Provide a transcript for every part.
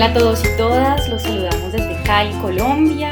Hola a todos y todas, los saludamos desde Cali, Colombia,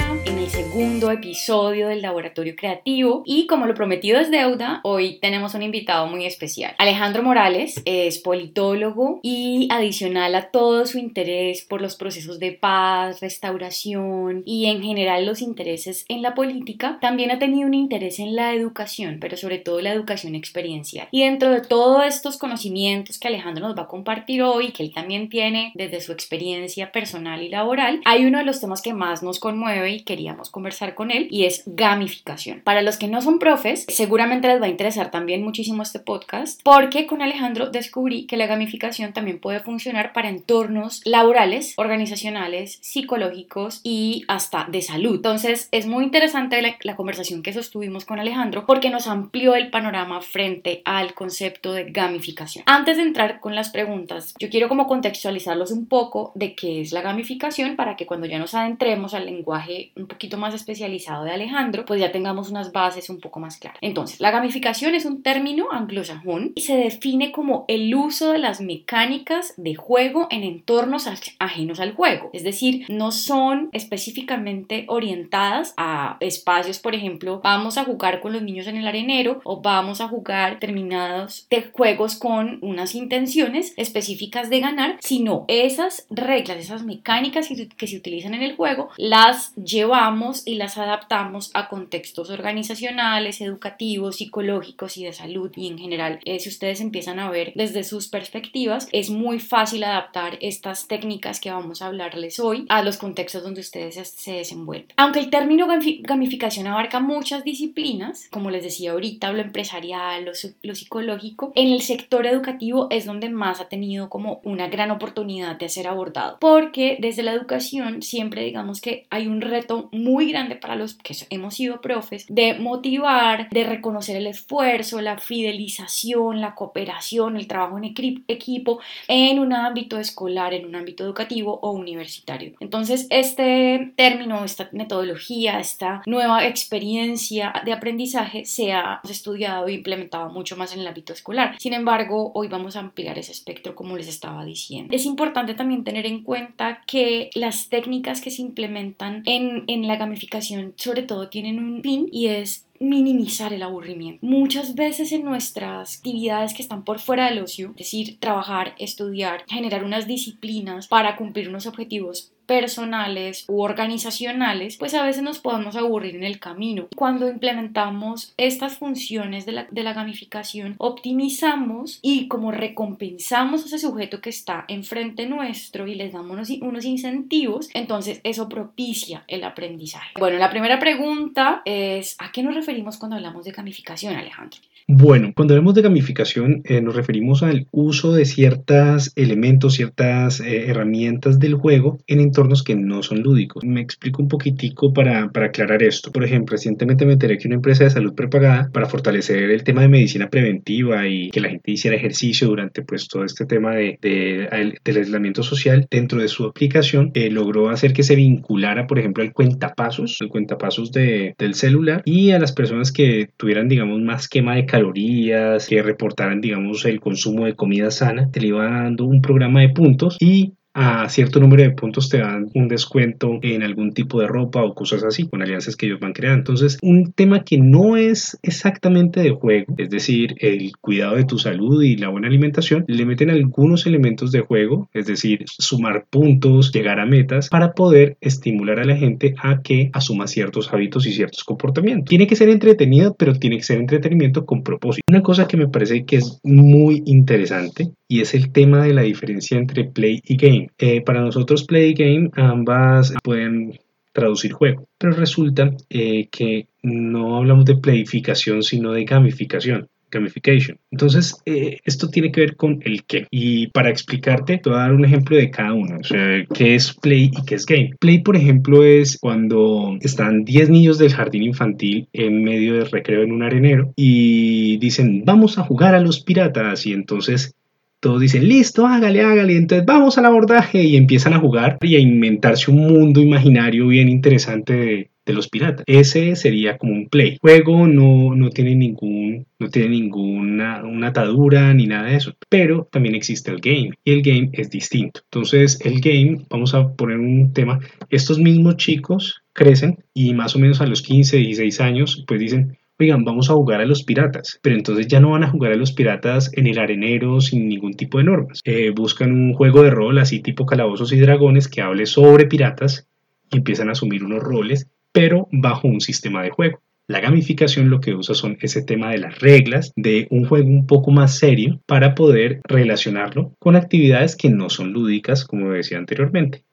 segundo episodio del Laboratorio Creativo y como lo prometido es deuda, hoy tenemos un invitado muy especial. Alejandro Morales es politólogo y adicional a todo su interés por los procesos de paz, restauración y en general los intereses en la política, también ha tenido un interés en la educación, pero sobre todo la educación experiencial. Y dentro de todos estos conocimientos que Alejandro nos va a compartir hoy, que él también tiene desde su experiencia, personal y laboral, hay uno de los temas que más nos conmueve y queríamos conversar con él y es gamificación. Para los que no son profes, seguramente les va a interesar también muchísimo este podcast porque con Alejandro descubrí que la gamificación también puede funcionar para entornos laborales, organizacionales, psicológicos y hasta de salud. Entonces es muy interesante la, conversación que sostuvimos con Alejandro porque nos amplió el panorama frente al concepto de gamificación. Antes de entrar con las preguntas, yo quiero como contextualizarlos un poco de qué es la gamificación para que cuando ya nos adentremos al lenguaje un poquito más especializado de Alejandro, pues ya tengamos unas bases un poco más claras. Entonces, la gamificación es un término anglosajón y se define como el uso de las mecánicas de juego en entornos ajenos al juego. Es decir, no son específicamente orientadas a espacios, por ejemplo, vamos a jugar con los niños en el arenero o vamos a jugar determinados de juegos con unas intenciones específicas de ganar, sino esas reglas esas mecánicas que se utilizan en el juego, las llevamos y las adaptamos a contextos organizacionales, educativos, psicológicos y de salud y en general, eh, si ustedes empiezan a ver desde sus perspectivas, es muy fácil adaptar estas técnicas que vamos a hablarles hoy a los contextos donde ustedes se desenvuelven. Aunque el término gamificación abarca muchas disciplinas, como les decía ahorita, lo empresarial, lo, lo psicológico, en el sector educativo es donde más ha tenido como una gran oportunidad de ser abordado porque desde la educación siempre digamos que hay un reto muy grande para los que hemos sido profes de motivar, de reconocer el esfuerzo, la fidelización, la cooperación, el trabajo en equipo en un ámbito escolar, en un ámbito educativo o universitario. Entonces, este término, esta metodología, esta nueva experiencia de aprendizaje se ha estudiado e implementado mucho más en el ámbito escolar. Sin embargo, hoy vamos a ampliar ese espectro como les estaba diciendo. Es importante también tener en cuenta que las técnicas que se implementan en, en la gamificación sobre todo tienen un fin y es minimizar el aburrimiento. Muchas veces en nuestras actividades que están por fuera del ocio, es decir, trabajar, estudiar, generar unas disciplinas para cumplir unos objetivos personales u organizacionales, pues a veces nos podemos aburrir en el camino. Cuando implementamos estas funciones de la, gamificación, optimizamos y como recompensamos a ese sujeto que está enfrente nuestro y les damos unos, unos incentivos, entonces eso propicia el aprendizaje. Bueno, la primera pregunta es, ¿a qué nos referimos cuando hablamos de gamificación, Alejandro? Bueno, cuando hablamos de gamificación eh, nos referimos al uso de ciertos elementos, ciertas eh, herramientas del juego en entornos que no son lúdicos. Me explico un poquitico para, para aclarar esto. Por ejemplo, recientemente me enteré que una empresa de salud prepagada para fortalecer el tema de medicina preventiva y que la gente hiciera ejercicio durante pues todo este tema de, de del aislamiento social dentro de su aplicación eh, logró hacer que se vinculara, por ejemplo, al cuentapasos, el cuentapasos de, del celular y a las personas que tuvieran, digamos, más quema de calorías, que reportaran, digamos, el consumo de comida sana, te le iba dando un programa de puntos y a cierto número de puntos te dan un descuento en algún tipo de ropa o cosas así, con alianzas que ellos van creando. Entonces, un tema que no es exactamente de juego, es decir, el cuidado de tu salud y la buena alimentación, le meten algunos elementos de juego, es decir, sumar puntos, llegar a metas, para poder estimular a la gente a que asuma ciertos hábitos y ciertos comportamientos. Tiene que ser entretenido, pero tiene que ser entretenimiento con propósito. Una cosa que me parece que es muy interesante y es el tema de la diferencia entre play y game. Eh, para nosotros play game ambas pueden traducir juego, pero resulta eh, que no hablamos de playificación sino de gamificación gamification. Entonces, eh, esto tiene que ver con el qué. Y para explicarte, te voy a dar un ejemplo de cada uno. O sea, qué es play y qué es game. Play, por ejemplo, es cuando están 10 niños del jardín infantil en medio del recreo en un arenero y dicen, vamos a jugar a los piratas. Y entonces todos dicen, listo, hágale, hágale, entonces vamos al abordaje y empiezan a jugar y a inventarse un mundo imaginario bien interesante de, los piratas. Ese sería como un play. Juego no, no tiene ningún no tiene ninguna una atadura ni nada de eso, pero también existe el game y el game es distinto. Entonces, el game, vamos a poner un tema, estos mismos chicos crecen y más o menos a los 15, 16 años, pues dicen, oigan, vamos a jugar a los piratas, pero entonces ya no van a jugar a los piratas en el arenero sin ningún tipo de normas. Eh, buscan un juego de rol así tipo calabozos y dragones que hable sobre piratas y empiezan a asumir unos roles, pero bajo un sistema de juego. La gamificación lo que usa son ese tema de las reglas de un juego un poco más serio para poder relacionarlo con actividades que no son lúdicas, como decía anteriormente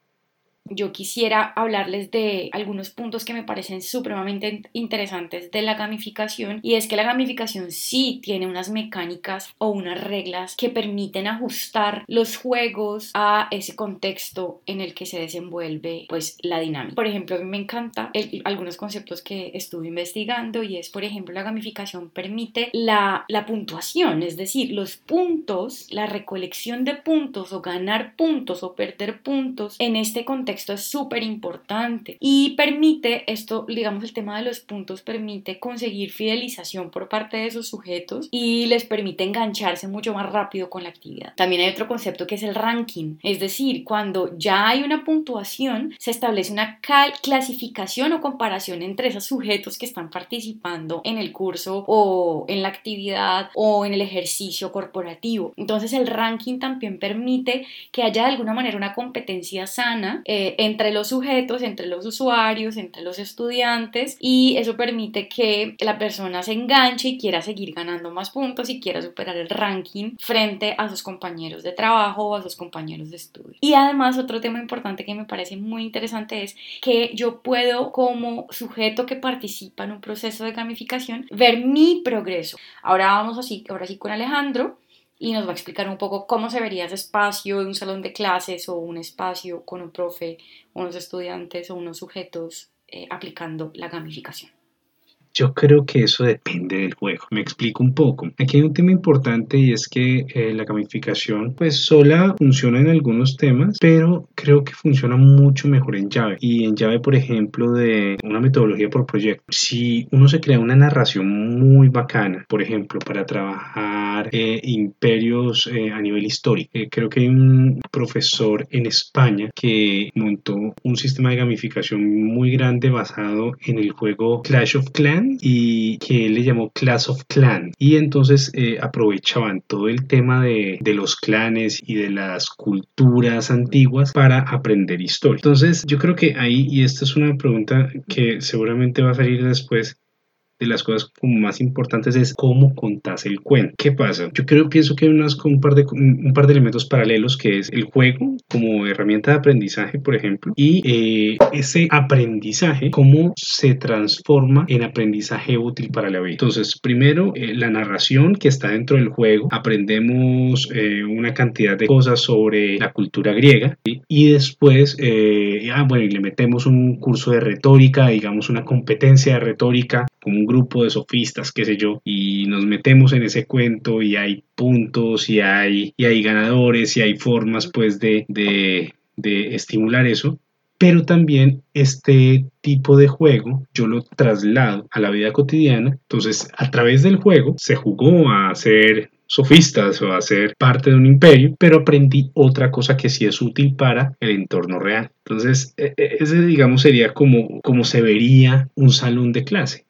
yo quisiera hablarles de algunos puntos que me parecen supremamente interesantes de la gamificación y es que la gamificación sí tiene unas mecánicas o unas reglas que permiten ajustar los juegos a ese contexto en el que se desenvuelve pues la dinámica. Por ejemplo, a mí me encanta algunos conceptos que estuve investigando y es por ejemplo la gamificación permite la, la puntuación, es decir, los puntos, la recolección de puntos o ganar puntos o perder puntos en este contexto esto es súper importante y permite esto, digamos, el tema de los puntos permite conseguir fidelización por parte de esos sujetos y les permite engancharse mucho más rápido con la actividad. También hay otro concepto que es el ranking, es decir, cuando ya hay una puntuación, se establece una clasificación o comparación entre esos sujetos que están participando en el curso o en la actividad o en el ejercicio corporativo. Entonces el ranking también permite que haya de alguna manera una competencia sana. Eh, entre los sujetos, entre los usuarios, entre los estudiantes y eso permite que la persona se enganche y quiera seguir ganando más puntos y quiera superar el ranking frente a sus compañeros de trabajo o a sus compañeros de estudio. Y además otro tema importante que me parece muy interesante es que yo puedo como sujeto que participa en un proceso de gamificación ver mi progreso. Ahora vamos así, ahora sí con Alejandro y nos va a explicar un poco cómo se vería ese espacio de un salón de clases o un espacio con un profe, unos estudiantes o unos sujetos eh, aplicando la gamificación. Yo creo que eso depende del juego. Me explico un poco. Aquí hay un tema importante y es que eh, la gamificación pues sola funciona en algunos temas, pero creo que funciona mucho mejor en llave. Y en llave, por ejemplo, de una metodología por proyecto. Si uno se crea una narración muy bacana, por ejemplo, para trabajar eh, imperios eh, a nivel histórico. creo que hay un profesor en España que montó un sistema de gamificación muy grande basado en el juego Clash of Clans y que él le llamó Class of Clan. Y entonces eh, aprovechaban todo el tema de, de, los clanes y de las culturas antiguas para aprender historia. Entonces yo creo que ahí, y esta es una pregunta que seguramente va a salir después, de las cosas como más importantes es cómo contás el cuento. ¿Qué pasa? Yo creo, pienso que hay unas, un, par de, un par de elementos paralelos que es el juego como herramienta de aprendizaje, por ejemplo, y eh, ese aprendizaje, cómo se transforma en aprendizaje útil para la vida. Entonces, primero, eh, la narración que está dentro del juego, aprendemos eh, una cantidad de cosas sobre la cultura griega y después, ah, bueno, y le metemos un curso de retórica, digamos una competencia de retórica como un grupo de sofistas, qué sé yo, y nos metemos en ese cuento y hay puntos y hay, y hay ganadores y hay formas pues de, de, de estimular eso. Pero también este tipo de juego yo lo traslado a la vida cotidiana. Entonces, a través del juego se jugó a ser sofistas o a ser parte de un imperio, pero aprendí otra cosa que sí es útil para el entorno real. Entonces, e, e, ese digamos sería como, como se vería un salón de clase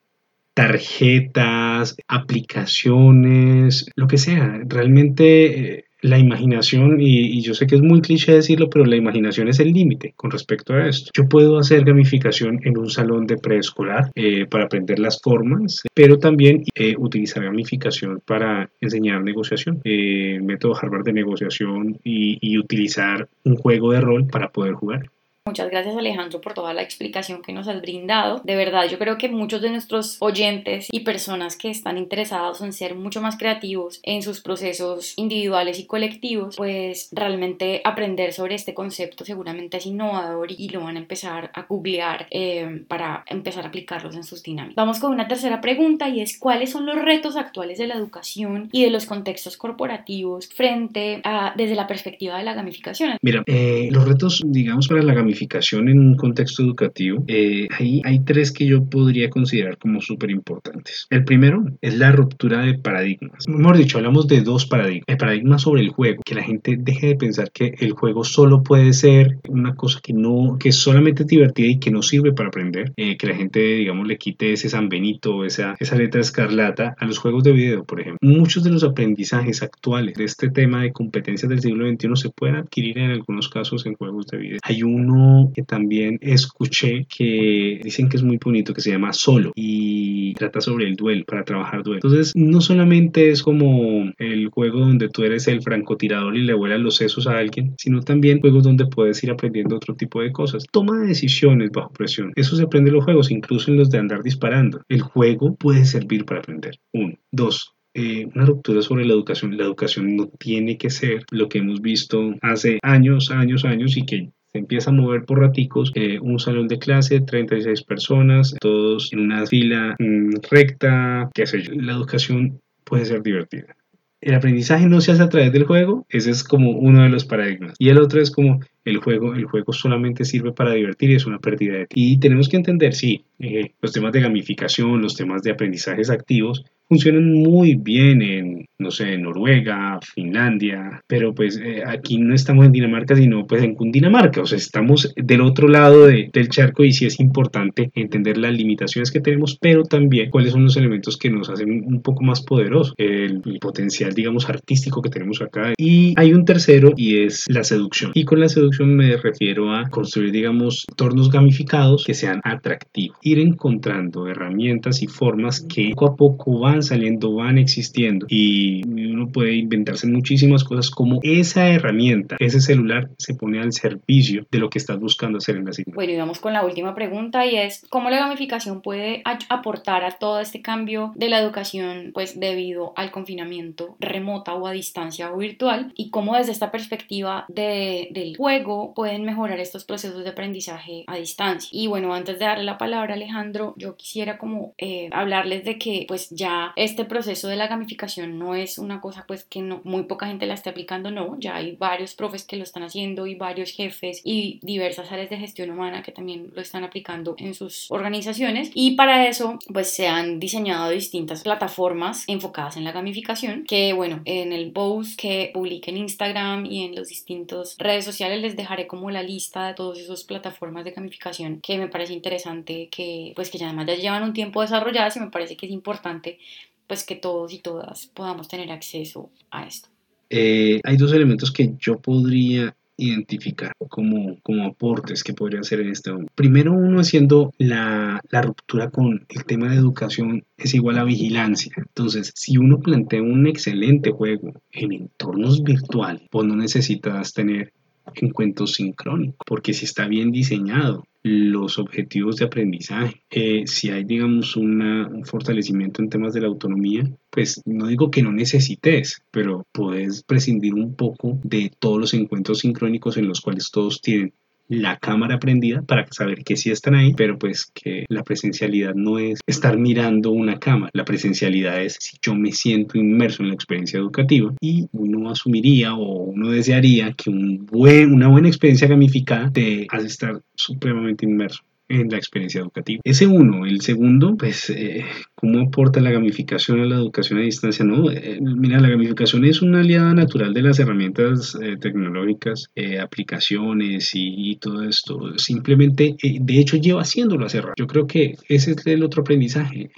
tarjetas, aplicaciones, lo que sea. Realmente eh, la imaginación, y, yo sé que es muy cliché decirlo, pero la imaginación es el límite con respecto a esto. Yo puedo hacer gamificación en un salón de preescolar eh, para aprender las formas, pero también eh, utilizar gamificación para enseñar negociación, método Harvard de negociación y utilizar un juego de rol para poder jugar. Muchas gracias Alejandro por toda la explicación que nos has brindado. De verdad, yo creo que muchos de nuestros oyentes y personas que están interesados en ser mucho más creativos en sus procesos individuales y colectivos, pues realmente aprender sobre este concepto seguramente es innovador y lo van a empezar a googlear eh, para empezar a aplicarlos en sus dinámicas. Vamos con una tercera pregunta y es cuáles son los retos actuales de la educación y de los contextos corporativos frente a desde la perspectiva de la gamificación. Mira, eh, los retos, digamos, para la gamificación en un contexto educativo, eh, ahí hay tres que yo podría considerar como súper importantes. El primero es la ruptura de paradigmas. Mejor dicho, hablamos de dos paradigmas. El paradigma sobre el juego, que la gente deje de pensar que el juego solo puede ser una cosa que no, que solamente es divertida y que no sirve para aprender. Eh, que la gente, digamos, le quite ese San Benito, esa, esa letra escarlata a los juegos de video, por ejemplo. Muchos de los aprendizajes actuales de este tema de competencias del siglo XXI se pueden adquirir en algunos casos en juegos de video. Hay uno que también escuché que dicen que es muy bonito, que se llama Solo y trata sobre el duelo, para trabajar duelo. Entonces, no solamente es como el juego donde tú eres el francotirador y le vuelas los sesos a alguien, sino también juegos donde puedes ir aprendiendo otro tipo de cosas. Toma de decisiones bajo presión. Eso se aprende en los juegos, incluso en los de andar disparando. El juego puede servir para aprender. Uno. Dos, eh, una ruptura sobre la educación. La educación no tiene que ser lo que hemos visto hace años, años, años y que empieza a mover por raticos, eh, un salón de clase, 36 personas, todos en una fila mm, recta, qué sé yo. La educación puede ser divertida. El aprendizaje no se hace a través del juego, ese es como uno de los paradigmas. Y el otro es como el juego, el juego solamente sirve para divertir y es una pérdida de tiempo. Y tenemos que entender, sí, eh, los temas de gamificación, los temas de aprendizajes activos funcionan muy bien en, no sé, Noruega, Finlandia, pero pues eh, aquí no estamos en Dinamarca, sino pues en Cundinamarca, o sea, estamos del otro lado del charco y sí es importante entender las limitaciones que tenemos, pero también cuáles son los elementos que nos hacen un poco más poderosos, el, el potencial, digamos, artístico que tenemos acá. Y hay un tercero y es la seducción. Y con la seducción me refiero a construir, digamos, entornos gamificados que sean atractivos, ir encontrando herramientas y formas que poco a poco van saliendo, van existiendo y uno puede inventarse muchísimas cosas como esa herramienta, ese celular se pone al servicio de lo que estás buscando hacer en la asignatura. Bueno, y vamos con la última pregunta y es ¿cómo la gamificación puede aportar a todo este cambio de la educación pues debido al confinamiento remota o a distancia o virtual y cómo desde esta perspectiva de, del juego pueden mejorar estos procesos de aprendizaje a distancia? Y bueno, antes de darle la palabra a Alejandro, yo quisiera como eh, hablarles de que pues ya este proceso de la gamificación no es una cosa pues que no, muy poca gente la esté aplicando, no, ya hay varios profes que lo están haciendo y varios jefes y diversas áreas de gestión humana que también lo están aplicando en sus organizaciones. Y para eso pues se han diseñado distintas plataformas enfocadas en la gamificación que bueno, en el post que publique en Instagram y en los distintos redes sociales les dejaré como la lista de todas esas plataformas de gamificación que me parece interesante que pues que ya además ya llevan un tiempo desarrolladas y me parece que es importante pues que todos y todas podamos tener acceso a esto. Eh, hay dos elementos que yo podría identificar como, como aportes que podrían ser en este momento. Primero, uno haciendo la, la, ruptura con el tema de educación es igual a vigilancia. Entonces, si uno plantea un excelente juego en entornos virtuales, pues no necesitas tener encuentros sincrónicos, porque si está bien diseñado, los objetivos de aprendizaje. Eh, si hay, digamos, un fortalecimiento en temas de la autonomía, pues no digo que no necesites, pero puedes prescindir un poco de todos los encuentros sincrónicos en los cuales todos tienen la cámara prendida para saber que sí están ahí, pero pues que la presencialidad no es estar mirando una cámara, la presencialidad es si yo me siento inmerso en la experiencia educativa y uno asumiría o uno desearía que una buena experiencia gamificada te hace estar supremamente inmerso en la experiencia educativa. Ese uno. El segundo, pues, eh, ¿cómo aporta la gamificación a la educación a distancia? No, eh, mira, la gamificación es una aliada natural de las herramientas eh, tecnológicas, aplicaciones y, todo esto. Simplemente, de hecho, lleva haciéndolo hace rato. Yo creo que ese es el otro aprendizaje,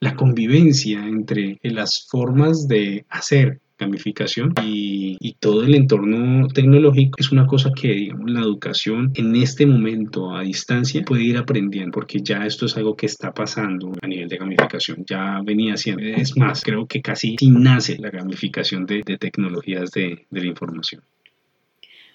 la convivencia entre las formas de hacer gamificación y, todo el entorno tecnológico es una cosa que digamos, la educación en este momento a distancia puede ir aprendiendo porque ya esto es algo que está pasando a nivel de gamificación ya venía siendo. Es más creo que casi nace la gamificación de, tecnologías de la información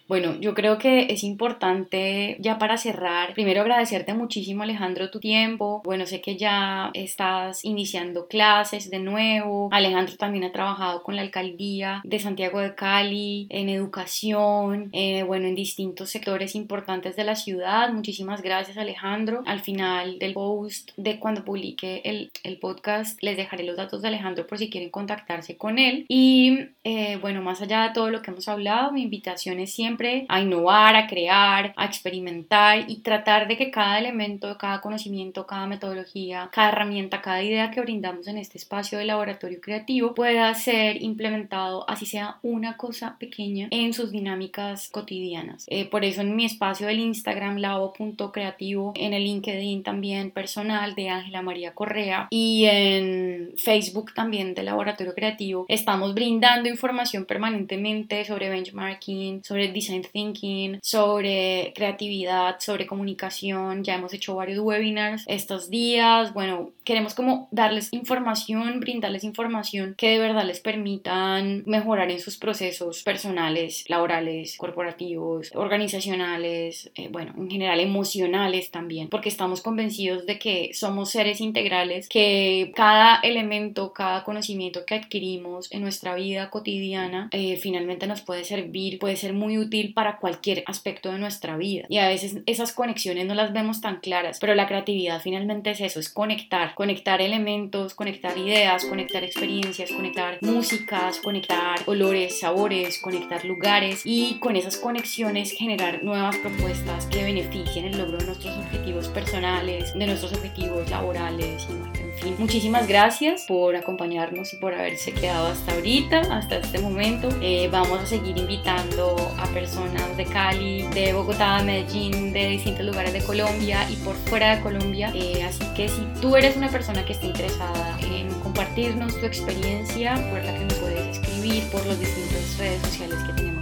bueno, yo creo que es importante ya para cerrar, primero agradecerte muchísimo Alejandro tu tiempo. Bueno, sé que ya estás iniciando clases de nuevo. Alejandro también ha trabajado con la alcaldía de Santiago de Cali en educación, eh, bueno, en distintos sectores importantes de la ciudad. Muchísimas gracias Alejandro. Al final del post de cuando publique el, el podcast les dejaré los datos de Alejandro por si quieren contactarse con él. Y eh, bueno, más allá de todo lo que hemos hablado, mi invitación es siempre siempre a innovar, a crear, a experimentar y tratar de que cada elemento, cada conocimiento, cada metodología, cada herramienta, cada idea que brindamos en este espacio de laboratorio creativo pueda ser implementado, así sea una cosa pequeña, en sus dinámicas cotidianas. Eh, por eso en mi espacio del Instagram, labo.creativo, en el LinkedIn también personal de Ángela María Correa y en Facebook también de Laboratorio Creativo, estamos brindando información permanentemente sobre benchmarking, sobre design thinking, sobre creatividad, sobre comunicación. Ya hemos hecho varios webinars estos días. Bueno, queremos como darles información, brindarles información que de verdad les permitan mejorar en sus procesos personales, laborales, corporativos, organizacionales, eh, bueno, en general emocionales también, porque estamos convencidos de que somos seres integrales, que cada elemento, cada conocimiento que adquirimos en nuestra vida cotidiana eh, finalmente nos puede servir, puede ser muy útil para cualquier aspecto de nuestra vida. Y a veces esas conexiones no las vemos tan claras, pero la creatividad finalmente es eso, es conectar, conectar elementos, conectar ideas, conectar experiencias, conectar músicas, conectar olores, sabores, conectar lugares y con esas conexiones generar nuevas propuestas que beneficien el logro de nuestros objetivos personales, de nuestros objetivos laborales y fin. Muchísimas gracias por acompañarnos y por haberse quedado hasta ahorita, hasta este momento. Eh, vamos a seguir invitando a personas de Cali, de Bogotá, Medellín, de distintos lugares de Colombia y por fuera de Colombia. Eh, así que si tú eres una persona que está interesada en compartirnos tu experiencia, recuerda que me puedes escribir por las distintas redes sociales que tenemos